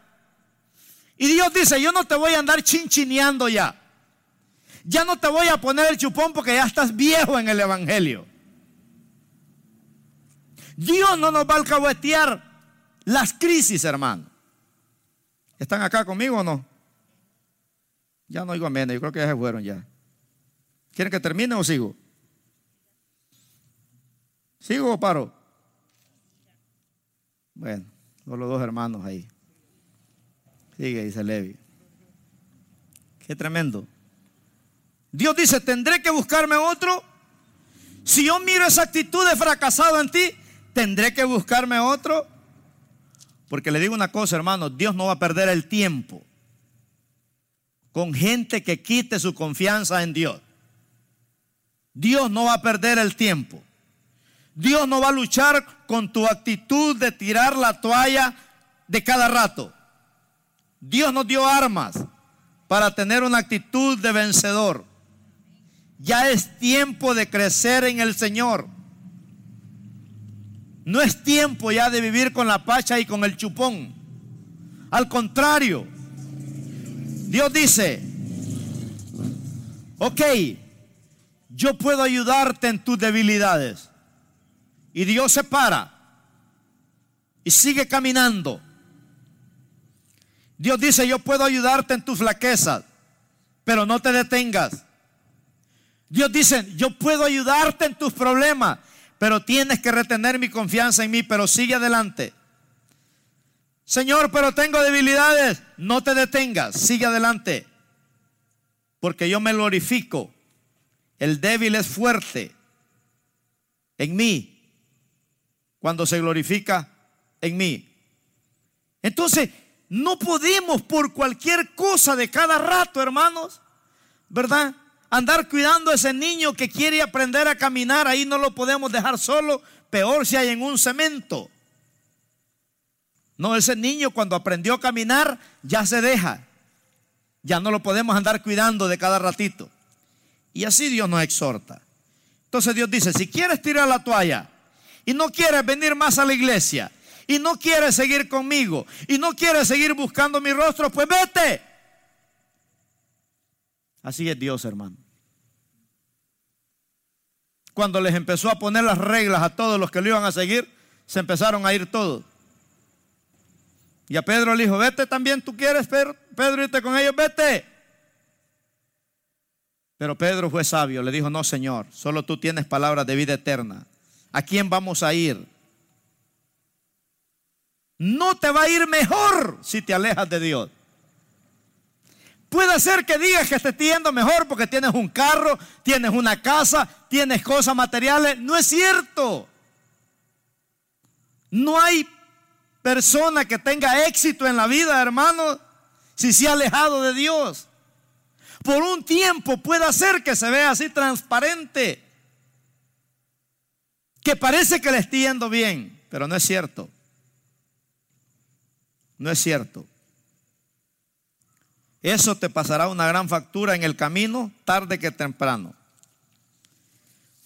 Y Dios dice, yo no te voy a andar chinchineando ya. Ya no te voy a poner el chupón porque ya estás viejo en el Evangelio. Dios no nos va a alcahuetear las crisis, hermano. ¿Están acá conmigo o no? Ya no oigo menos, yo creo que ya se fueron ya. ¿Quieren que termine o sigo? ¿Sigo o paro? Bueno. Son los dos hermanos ahí. Sigue, dice Levi. Qué tremendo. Dios dice, tendré que buscarme otro. Si yo miro esa actitud de fracasado en ti, tendré que buscarme otro. Porque le digo una cosa, hermano, Dios no va a perder el tiempo con gente que quite su confianza en Dios. Dios no va a perder el tiempo. Dios no va a luchar con tu actitud de tirar la toalla de cada rato. Dios nos dio armas para tener una actitud de vencedor. Ya es tiempo de crecer en el Señor. No es tiempo ya de vivir con la pacha y con el chupón. Al contrario, Dios dice, ok, yo puedo ayudarte en tus debilidades. Y Dios se para y sigue caminando. Dios dice, yo puedo ayudarte en tus flaquezas, pero no te detengas. Dios dice, yo puedo ayudarte en tus problemas, pero tienes que retener mi confianza en mí, pero sigue adelante. Señor, pero tengo debilidades, no te detengas, sigue adelante, porque yo me glorifico. El débil es fuerte en mí cuando se glorifica en mí. Entonces, no podemos por cualquier cosa de cada rato, hermanos, ¿verdad? Andar cuidando a ese niño que quiere aprender a caminar, ahí no lo podemos dejar solo, peor si hay en un cemento. No, ese niño cuando aprendió a caminar ya se deja. Ya no lo podemos andar cuidando de cada ratito. Y así Dios nos exhorta. Entonces Dios dice, si quieres tirar la toalla, y no quieres venir más a la iglesia y no quieres seguir conmigo y no quieres seguir buscando mi rostro, pues vete. Así es Dios, hermano. Cuando les empezó a poner las reglas a todos los que lo iban a seguir, se empezaron a ir todos. Y a Pedro le dijo, vete también, tú quieres, Pedro, Pedro irte con ellos, vete. Pero Pedro fue sabio, le dijo, no, Señor, solo tú tienes palabras de vida eterna. ¿A quién vamos a ir? No te va a ir mejor si te alejas de Dios. Puede ser que digas que te esté yendo mejor porque tienes un carro, tienes una casa, tienes cosas materiales. No es cierto. No hay persona que tenga éxito en la vida, hermano, si se ha alejado de Dios. Por un tiempo puede ser que se vea así transparente, que parece que le esté yendo bien, pero no es cierto. No es cierto. Eso te pasará una gran factura en el camino, tarde que temprano.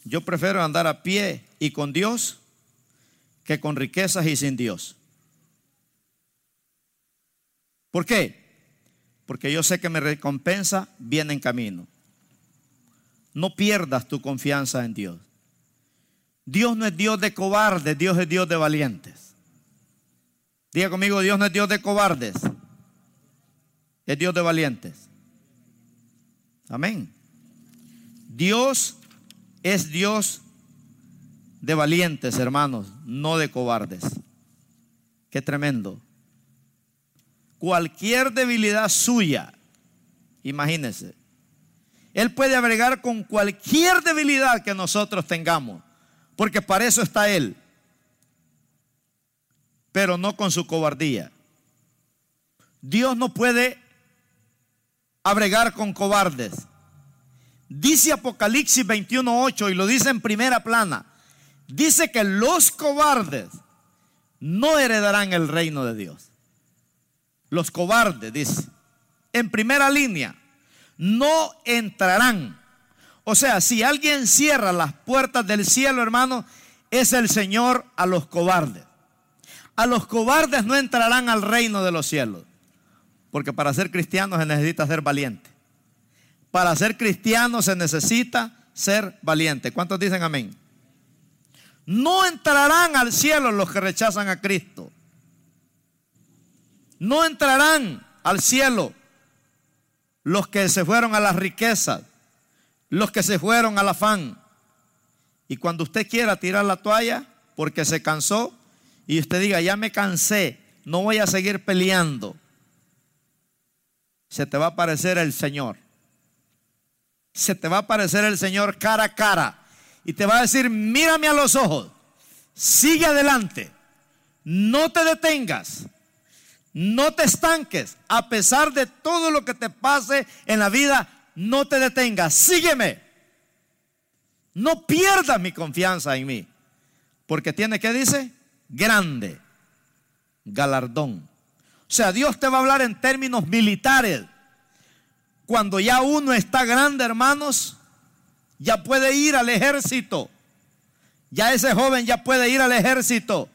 Yo prefiero andar a pie y con Dios que con riquezas y sin Dios. ¿Por qué? Porque yo sé que mi recompensa viene en camino. No pierdas tu confianza en Dios. Dios no es Dios de cobardes, Dios es Dios de valientes. Diga conmigo, Dios no es Dios de cobardes, es Dios de valientes. Amén. Dios es Dios de valientes, hermanos, no de cobardes. Qué tremendo cualquier debilidad suya, imagínense, Él puede agregar con cualquier debilidad que nosotros tengamos, porque para eso está Él, pero no con su cobardía. Dios no puede abregar con cobardes. Dice Apocalipsis 21.8 y lo dice en primera plana. Dice que los cobardes no heredarán el reino de Dios. Los cobardes, dice, en primera línea, no entrarán. O sea, si alguien cierra las puertas del cielo, hermano, es el Señor a los cobardes. A los cobardes no entrarán al reino de los cielos. Porque para ser cristiano se necesita ser valiente. Para ser cristiano se necesita ser valiente. ¿Cuántos dicen amén? No entrarán al cielo los que rechazan a Cristo. No entrarán al cielo los que se fueron a las riquezas, los que se fueron al afán. Y cuando usted quiera tirar la toalla porque se cansó y usted diga, ya me cansé, no voy a seguir peleando, se te va a aparecer el Señor. Se te va a aparecer el Señor cara a cara y te va a decir, mírame a los ojos, sigue adelante, no te detengas no te estanques. A pesar de todo lo que te pase en la vida, no te detengas. Sígueme. No pierdas mi confianza en mí. Porque tiene que dice grande galardón. O sea, Dios te va a hablar en términos militares. Cuando ya uno está grande, hermanos, ya puede ir al ejército. Ya ese joven ya puede ir al ejército.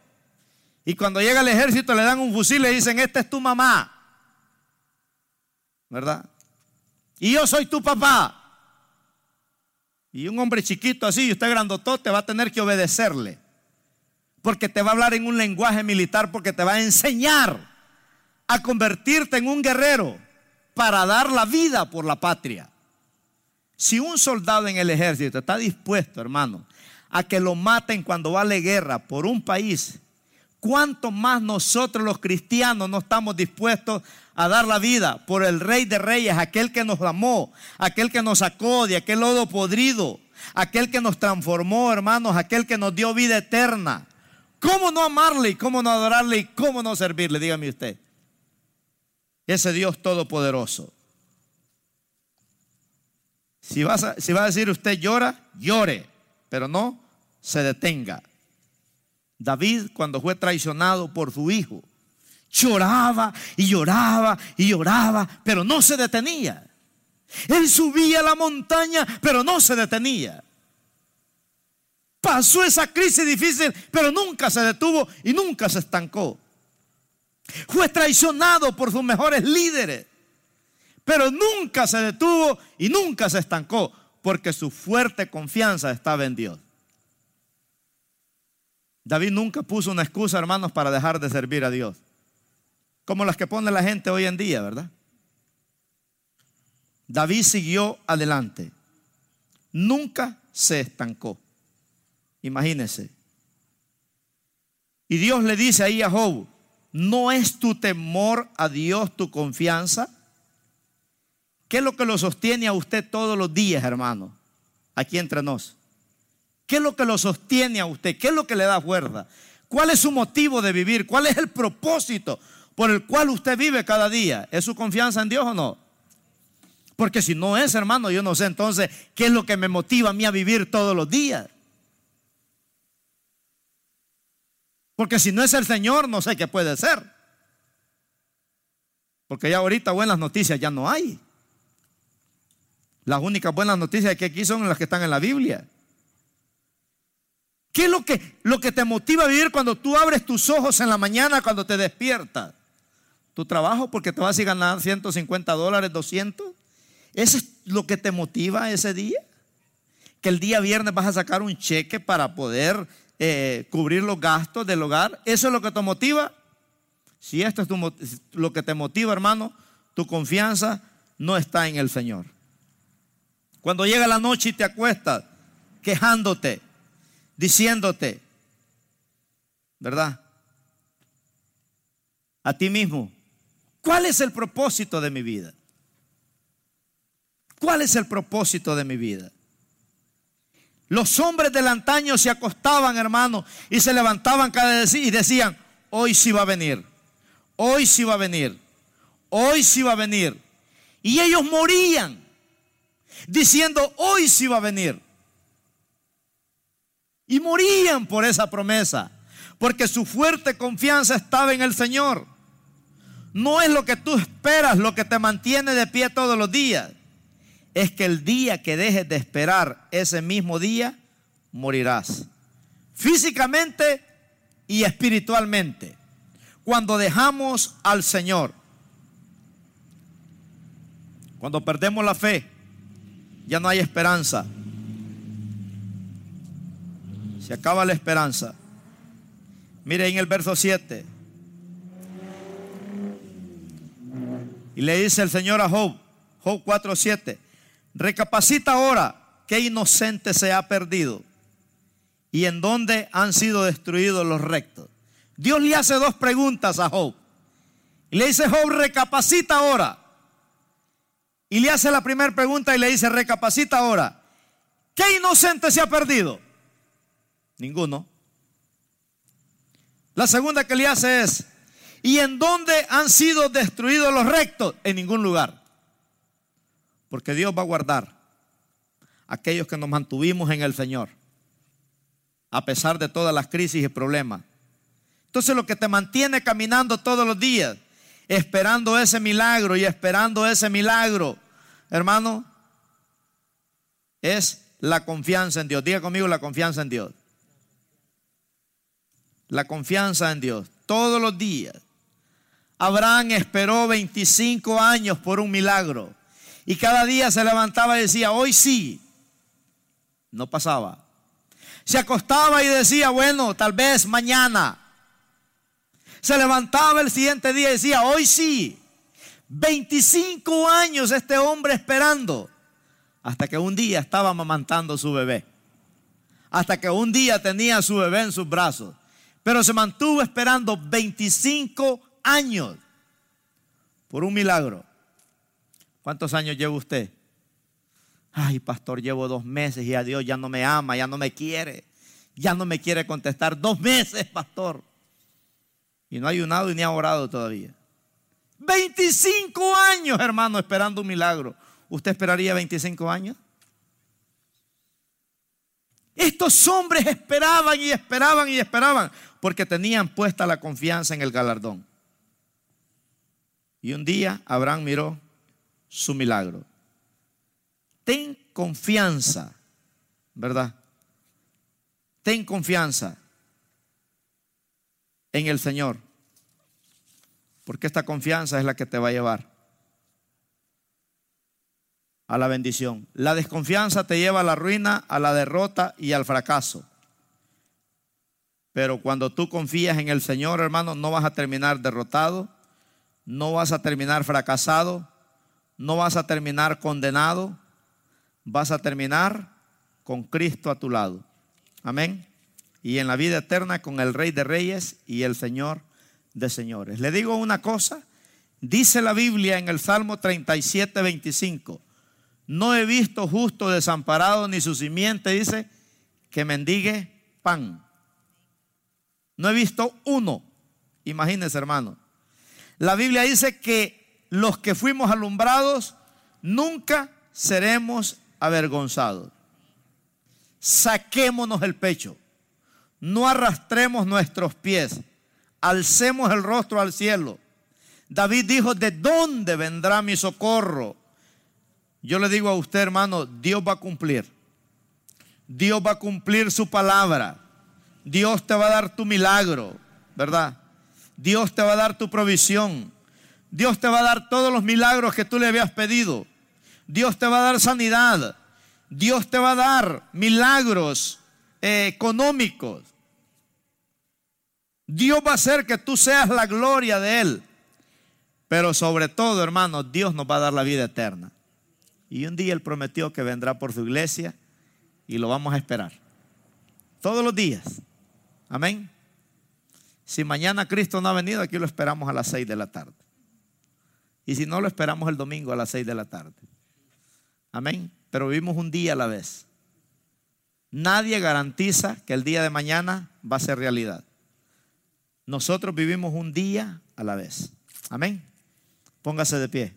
Y cuando llega el ejército le dan un fusil y le dicen, esta es tu mamá. ¿Verdad? Y yo soy tu papá. Y un hombre chiquito así, y usted grandotote, va a tener que obedecerle. Porque te va a hablar en un lenguaje militar, porque te va a enseñar a convertirte en un guerrero para dar la vida por la patria. Si un soldado en el ejército está dispuesto, hermano, a que lo maten cuando va a la guerra por un país, ¿Cuánto más nosotros los cristianos no estamos dispuestos a dar la vida por el Rey de Reyes, aquel que nos amó, aquel que nos sacó de aquel lodo podrido, aquel que nos transformó, hermanos, aquel que nos dio vida eterna? ¿Cómo no amarle y cómo no adorarle y cómo no servirle? Dígame usted. Ese Dios todopoderoso. Si, si va a decir usted llora, llore, pero no se detenga. David cuando fue traicionado por su hijo, lloraba y lloraba y lloraba, pero no se detenía. Él subía la montaña, pero no se detenía. Pasó esa crisis difícil, pero nunca se detuvo y nunca se estancó. Fue traicionado por sus mejores líderes, pero nunca se detuvo y nunca se estancó, porque su fuerte confianza estaba en Dios. David nunca puso una excusa, hermanos, para dejar de servir a Dios. Como las que pone la gente hoy en día, ¿verdad? David siguió adelante. Nunca se estancó. Imagínense. Y Dios le dice ahí a Job, ¿no es tu temor a Dios tu confianza? ¿Qué es lo que lo sostiene a usted todos los días, hermano? Aquí entre nos. ¿Qué es lo que lo sostiene a usted? ¿Qué es lo que le da fuerza? ¿Cuál es su motivo de vivir? ¿Cuál es el propósito por el cual usted vive cada día? ¿Es su confianza en Dios o no? Porque si no es, hermano, yo no sé entonces qué es lo que me motiva a mí a vivir todos los días. Porque si no es el Señor, no sé qué puede ser. Porque ya ahorita buenas noticias ya no hay. Las únicas buenas noticias que aquí son las que están en la Biblia. ¿Qué es lo que, lo que te motiva a vivir cuando tú abres tus ojos en la mañana, cuando te despiertas? ¿Tu trabajo porque te vas a ganar 150 dólares, 200? ¿Eso es lo que te motiva ese día? Que el día viernes vas a sacar un cheque para poder eh, cubrir los gastos del hogar. ¿Eso es lo que te motiva? Si esto es lo que te motiva, hermano, tu confianza no está en el Señor. Cuando llega la noche y te acuestas quejándote, diciéndote, ¿verdad? A ti mismo, ¿cuál es el propósito de mi vida? ¿Cuál es el propósito de mi vida? Los hombres del antaño se acostaban, hermano, y se levantaban cada vez y decían, hoy sí va a venir, hoy sí va a venir, hoy sí va a venir. Y ellos morían diciendo, hoy sí va a venir. Y morían por esa promesa, porque su fuerte confianza estaba en el Señor. No es lo que tú esperas lo que te mantiene de pie todos los días. Es que el día que dejes de esperar ese mismo día, morirás. Físicamente y espiritualmente. Cuando dejamos al Señor. Cuando perdemos la fe, ya no hay esperanza. Se acaba la esperanza. Mire en el verso 7. Y le dice el Señor a Job, Job 4:7, recapacita ahora qué inocente se ha perdido y en dónde han sido destruidos los rectos. Dios le hace dos preguntas a Job. Y le dice, Job, recapacita ahora. Y le hace la primera pregunta y le dice, recapacita ahora. ¿Qué inocente se ha perdido? Ninguno. La segunda que le hace es, ¿y en dónde han sido destruidos los rectos? En ningún lugar. Porque Dios va a guardar a aquellos que nos mantuvimos en el Señor, a pesar de todas las crisis y problemas. Entonces lo que te mantiene caminando todos los días, esperando ese milagro y esperando ese milagro, hermano, es la confianza en Dios. Diga conmigo la confianza en Dios la confianza en Dios todos los días. Abraham esperó 25 años por un milagro y cada día se levantaba y decía, hoy sí. No pasaba. Se acostaba y decía, bueno, tal vez mañana. Se levantaba el siguiente día y decía, hoy sí. 25 años este hombre esperando. Hasta que un día estaba amamantando su bebé. Hasta que un día tenía a su bebé en sus brazos. Pero se mantuvo esperando 25 años por un milagro. ¿Cuántos años lleva usted? Ay, pastor, llevo dos meses y a Dios ya no me ama, ya no me quiere, ya no me quiere contestar. Dos meses, pastor. Y no ha ayunado y ni ha orado todavía. 25 años, hermano, esperando un milagro. ¿Usted esperaría 25 años? Estos hombres esperaban y esperaban y esperaban porque tenían puesta la confianza en el galardón. Y un día Abraham miró su milagro. Ten confianza, ¿verdad? Ten confianza en el Señor, porque esta confianza es la que te va a llevar a la bendición. La desconfianza te lleva a la ruina, a la derrota y al fracaso. Pero cuando tú confías en el Señor, hermano, no vas a terminar derrotado, no vas a terminar fracasado, no vas a terminar condenado, vas a terminar con Cristo a tu lado. Amén. Y en la vida eterna con el Rey de Reyes y el Señor de Señores. Le digo una cosa, dice la Biblia en el Salmo 37, 25, no he visto justo desamparado ni su simiente, dice, que mendigue pan. No he visto uno. Imagínense, hermano. La Biblia dice que los que fuimos alumbrados nunca seremos avergonzados. Saquémonos el pecho. No arrastremos nuestros pies. Alcemos el rostro al cielo. David dijo, ¿de dónde vendrá mi socorro? Yo le digo a usted, hermano, Dios va a cumplir. Dios va a cumplir su palabra. Dios te va a dar tu milagro, ¿verdad? Dios te va a dar tu provisión. Dios te va a dar todos los milagros que tú le habías pedido. Dios te va a dar sanidad. Dios te va a dar milagros eh, económicos. Dios va a hacer que tú seas la gloria de Él. Pero sobre todo, hermano, Dios nos va a dar la vida eterna. Y un día Él prometió que vendrá por su iglesia y lo vamos a esperar. Todos los días. Amén. Si mañana Cristo no ha venido, aquí lo esperamos a las seis de la tarde. Y si no, lo esperamos el domingo a las seis de la tarde. Amén. Pero vivimos un día a la vez. Nadie garantiza que el día de mañana va a ser realidad. Nosotros vivimos un día a la vez. Amén. Póngase de pie.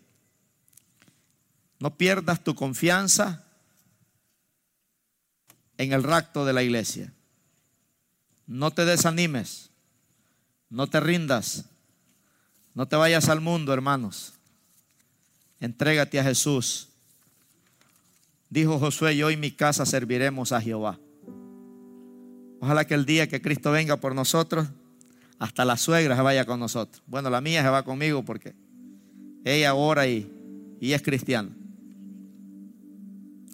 No pierdas tu confianza en el rapto de la iglesia. No te desanimes. No te rindas. No te vayas al mundo, hermanos. Entrégate a Jesús. Dijo Josué, yo y mi casa serviremos a Jehová. Ojalá que el día que Cristo venga por nosotros, hasta la suegra se vaya con nosotros. Bueno, la mía se va conmigo porque ella ora y, y es cristiana.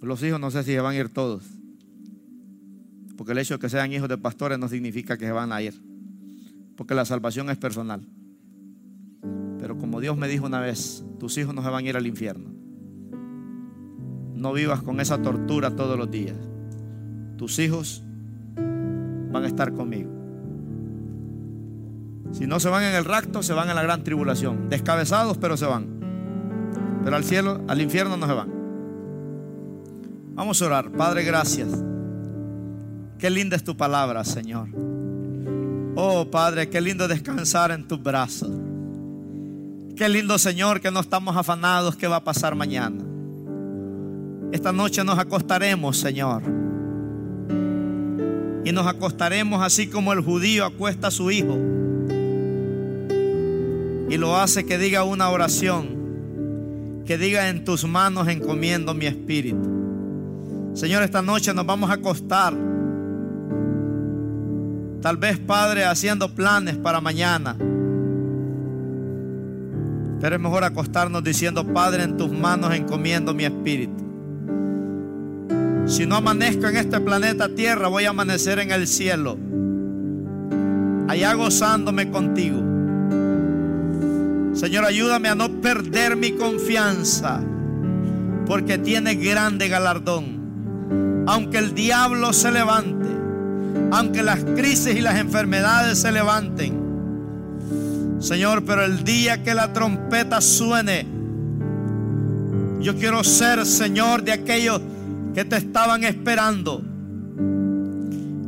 Los hijos no sé si se van a ir todos. Porque el hecho de que sean hijos de pastores no significa que se van a ir. Porque la salvación es personal. Pero como Dios me dijo una vez, tus hijos no se van a ir al infierno. No vivas con esa tortura todos los días. Tus hijos van a estar conmigo. Si no se van en el rapto, se van en la gran tribulación. Descabezados, pero se van. Pero al cielo, al infierno no se van. Vamos a orar. Padre, gracias. Qué linda es tu palabra, Señor. Oh Padre, qué lindo descansar en tus brazos. Qué lindo, Señor, que no estamos afanados qué va a pasar mañana. Esta noche nos acostaremos, Señor. Y nos acostaremos así como el judío acuesta a su hijo. Y lo hace que diga una oración. Que diga en tus manos encomiendo mi espíritu. Señor, esta noche nos vamos a acostar Tal vez, Padre, haciendo planes para mañana. Pero es mejor acostarnos diciendo, Padre, en tus manos encomiendo mi espíritu. Si no amanezco en este planeta Tierra, voy a amanecer en el cielo. Allá gozándome contigo. Señor, ayúdame a no perder mi confianza, porque tiene grande galardón. Aunque el diablo se levante aunque las crisis y las enfermedades se levanten. Señor, pero el día que la trompeta suene, yo quiero ser, Señor, de aquellos que te estaban esperando.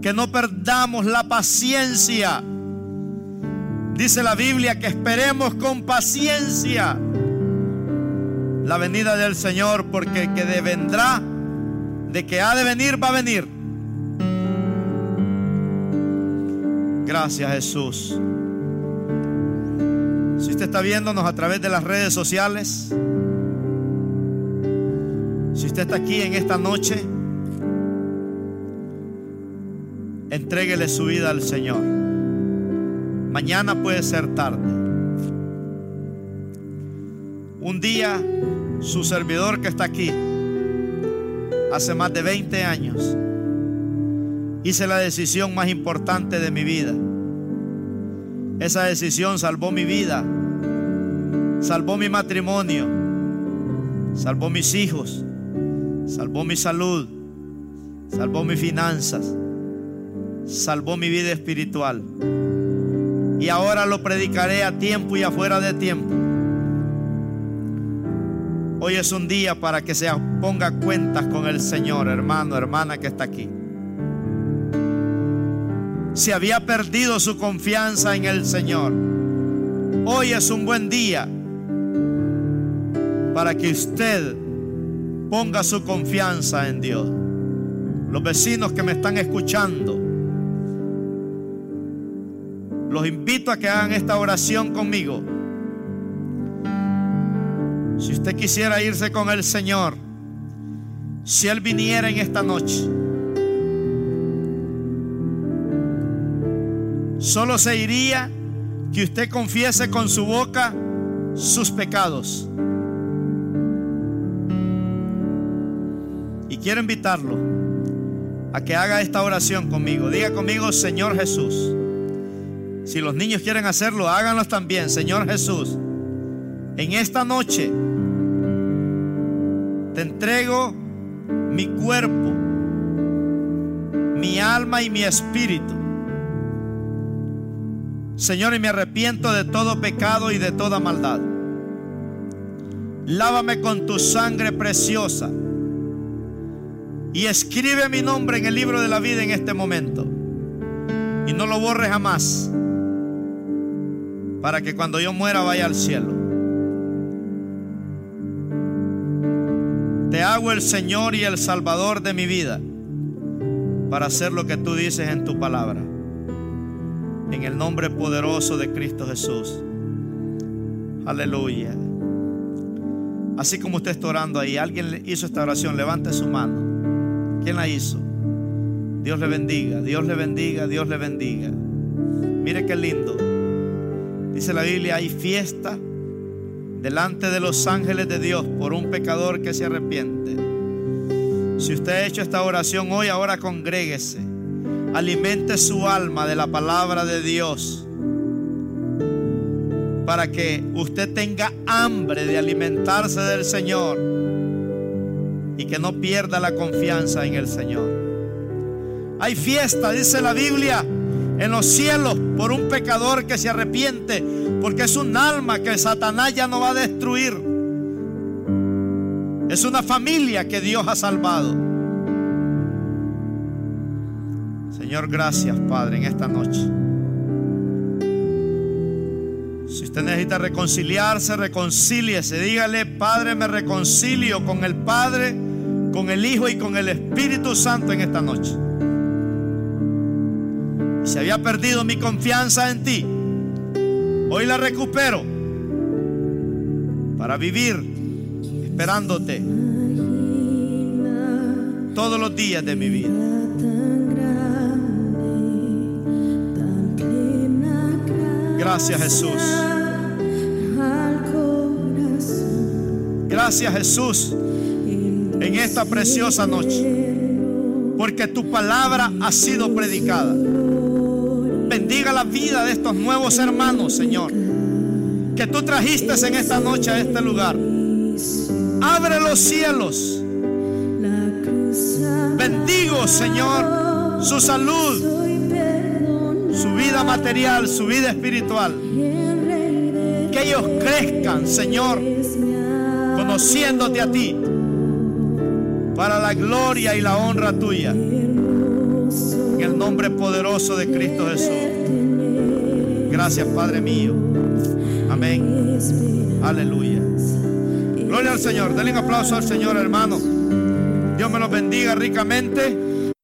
Que no perdamos la paciencia. Dice la Biblia que esperemos con paciencia la venida del Señor, porque que de vendrá, de que ha de venir, va a venir. Gracias Jesús. Si usted está viéndonos a través de las redes sociales, si usted está aquí en esta noche, entréguele su vida al Señor. Mañana puede ser tarde. Un día, su servidor que está aquí, hace más de 20 años, hice la decisión más importante de mi vida. Esa decisión salvó mi vida. salvó mi matrimonio, salvó mis hijos, salvó mi salud, salvó mis finanzas, salvó mi vida espiritual. Y ahora lo predicaré a tiempo y afuera de tiempo. Hoy es un día para que se ponga cuentas con el Señor, hermano, hermana que está aquí. Se había perdido su confianza en el Señor. Hoy es un buen día para que usted ponga su confianza en Dios. Los vecinos que me están escuchando, los invito a que hagan esta oración conmigo. Si usted quisiera irse con el Señor, si Él viniera en esta noche, solo se iría que usted confiese con su boca sus pecados. Y quiero invitarlo a que haga esta oración conmigo. Diga conmigo, Señor Jesús. Si los niños quieren hacerlo, háganlos también, Señor Jesús. En esta noche te entrego mi cuerpo, mi alma y mi espíritu. Señor, y me arrepiento de todo pecado y de toda maldad. Lávame con tu sangre preciosa y escribe mi nombre en el libro de la vida en este momento. Y no lo borre jamás para que cuando yo muera vaya al cielo. Te hago el Señor y el Salvador de mi vida para hacer lo que tú dices en tu palabra. En el nombre poderoso de Cristo Jesús. Aleluya. Así como usted está orando ahí, alguien hizo esta oración, levante su mano. ¿Quién la hizo? Dios le bendiga, Dios le bendiga, Dios le bendiga. Mire qué lindo. Dice la Biblia, hay fiesta delante de los ángeles de Dios por un pecador que se arrepiente. Si usted ha hecho esta oración hoy, ahora congréguese. Alimente su alma de la palabra de Dios para que usted tenga hambre de alimentarse del Señor y que no pierda la confianza en el Señor. Hay fiesta, dice la Biblia, en los cielos por un pecador que se arrepiente, porque es un alma que Satanás ya no va a destruir. Es una familia que Dios ha salvado. Señor, gracias, Padre, en esta noche. Si usted necesita reconciliarse, reconcíliese. Dígale, Padre, me reconcilio con el Padre, con el Hijo y con el Espíritu Santo en esta noche. Si había perdido mi confianza en ti, hoy la recupero para vivir esperándote todos los días de mi vida. Gracias Jesús. Gracias Jesús en esta preciosa noche. Porque tu palabra ha sido predicada. Bendiga la vida de estos nuevos hermanos, Señor. Que tú trajiste en esta noche a este lugar. Abre los cielos. Bendigo, Señor, su salud, su vida material, su vida espiritual. Que ellos crezcan, Señor, conociéndote a ti, para la gloria y la honra tuya. En el nombre poderoso de Cristo Jesús. Gracias, Padre mío. Amén. Aleluya. Gloria al Señor. Denle un aplauso al Señor, hermano. Dios me los bendiga ricamente.